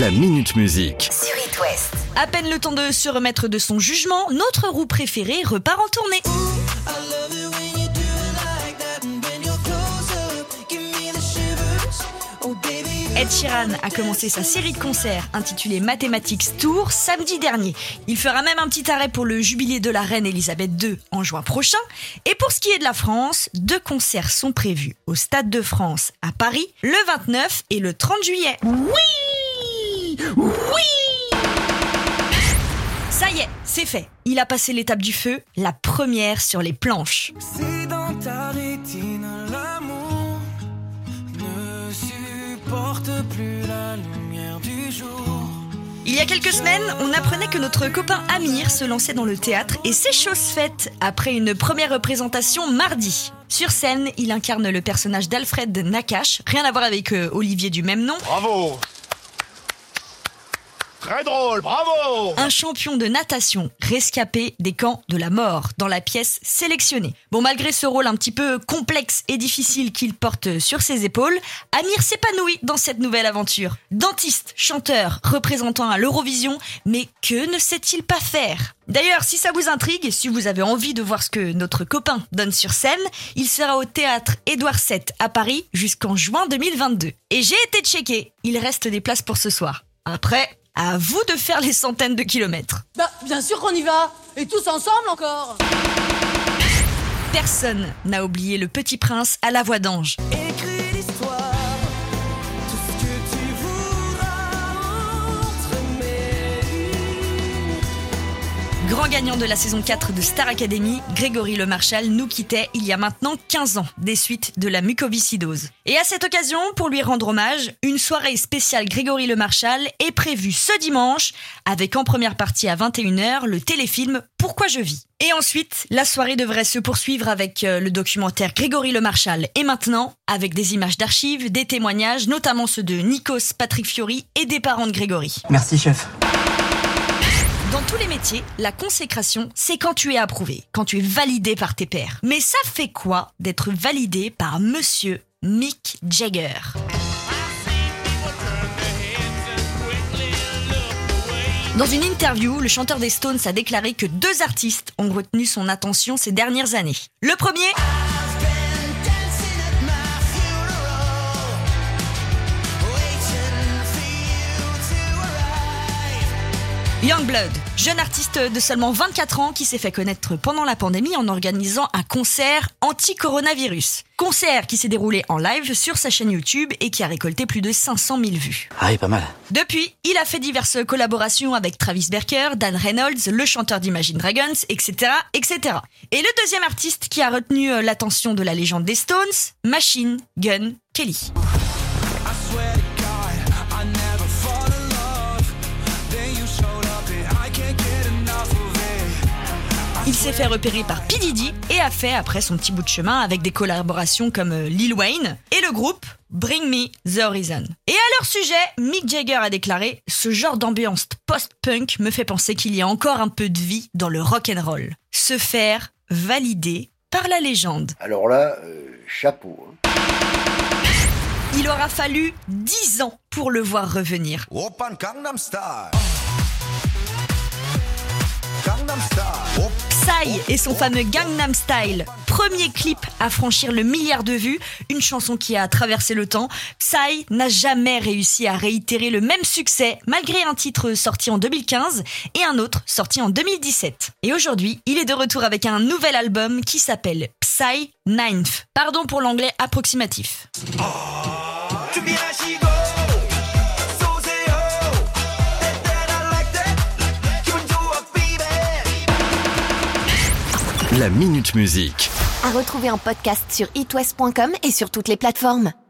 La Minute Musique. sur It West. À peine le temps de se remettre de son jugement, notre roue préférée repart en tournée. Ed Sheeran a commencé sa série de concerts intitulée Mathematics Tour samedi dernier. Il fera même un petit arrêt pour le jubilé de la reine Elisabeth II en juin prochain. Et pour ce qui est de la France, deux concerts sont prévus au Stade de France à Paris le 29 et le 30 juillet. Oui Oui Ça y est, c'est fait. Il a passé l'étape du feu, la première sur les planches. Si dans ta rétine l'amour ne supporte plus la lumière du jour. Il y a quelques semaines, on apprenait que notre copain Amir se lançait dans le théâtre et c'est chose faite après une première représentation mardi. Sur scène, il incarne le personnage d'Alfred Nakache, rien à voir avec euh, Olivier du même nom, Bravo Très drôle, bravo un champion de natation rescapé des camps de la mort dans la pièce sélectionnée. Bon, malgré ce rôle un petit peu complexe et difficile qu'il porte sur ses épaules, Amir s'épanouit dans cette nouvelle aventure. Dentiste, chanteur, représentant à l'Eurovision, mais que ne sait-il pas faire? D'ailleurs, si ça vous intrigue et si vous avez envie de voir ce que notre copain donne sur scène, il sera au théâtre Édouard VII à Paris jusqu'en juin 2022. Et j'ai été checké, il reste des places pour ce soir. Après, à vous de faire les centaines de kilomètres. Bah, bien sûr qu'on y va Et tous ensemble encore Personne n'a oublié le petit prince à la voix d'ange. Grand gagnant de la saison 4 de Star Academy, Grégory Le Marchal nous quittait il y a maintenant 15 ans des suites de la mucoviscidose. Et à cette occasion, pour lui rendre hommage, une soirée spéciale Grégory Le Marchal est prévue ce dimanche avec en première partie à 21h le téléfilm Pourquoi je vis. Et ensuite, la soirée devrait se poursuivre avec euh, le documentaire Grégory Le Marchal et maintenant avec des images d'archives, des témoignages, notamment ceux de Nikos Patrick Fiori et des parents de Grégory. Merci chef. Dans tous les métiers, la consécration, c'est quand tu es approuvé, quand tu es validé par tes pairs. Mais ça fait quoi d'être validé par monsieur Mick Jagger? Dans une interview, le chanteur des Stones a déclaré que deux artistes ont retenu son attention ces dernières années. Le premier, Youngblood, jeune artiste de seulement 24 ans qui s'est fait connaître pendant la pandémie en organisant un concert anti-coronavirus. Concert qui s'est déroulé en live sur sa chaîne YouTube et qui a récolté plus de 500 000 vues. Ah oui, pas mal. Depuis, il a fait diverses collaborations avec Travis Barker, Dan Reynolds, le chanteur d'Imagine Dragons, etc., etc. Et le deuxième artiste qui a retenu euh, l'attention de la légende des Stones, Machine Gun Kelly. I swear Il s'est fait repérer par P. Diddy et a fait après son petit bout de chemin avec des collaborations comme euh, Lil Wayne et le groupe Bring Me The Horizon. Et à leur sujet, Mick Jagger a déclaré Ce genre d'ambiance post-punk me fait penser qu'il y a encore un peu de vie dans le rock'n'roll. Se faire valider par la légende. Alors là, euh, chapeau. hein. Il aura fallu 10 ans pour le voir revenir. Open Gangnam Style Gangnam Style Psy et son fameux Gangnam Style, premier clip à franchir le milliard de vues, une chanson qui a traversé le temps. Psy n'a jamais réussi à réitérer le même succès malgré un titre sorti en 2015 et un autre sorti en 2017. Et aujourd'hui, il est de retour avec un nouvel album qui s'appelle Psy Ninth. Pardon pour l'anglais approximatif. 준 La Minute Musique. À retrouver en podcast sur itwest.com et sur toutes les plateformes.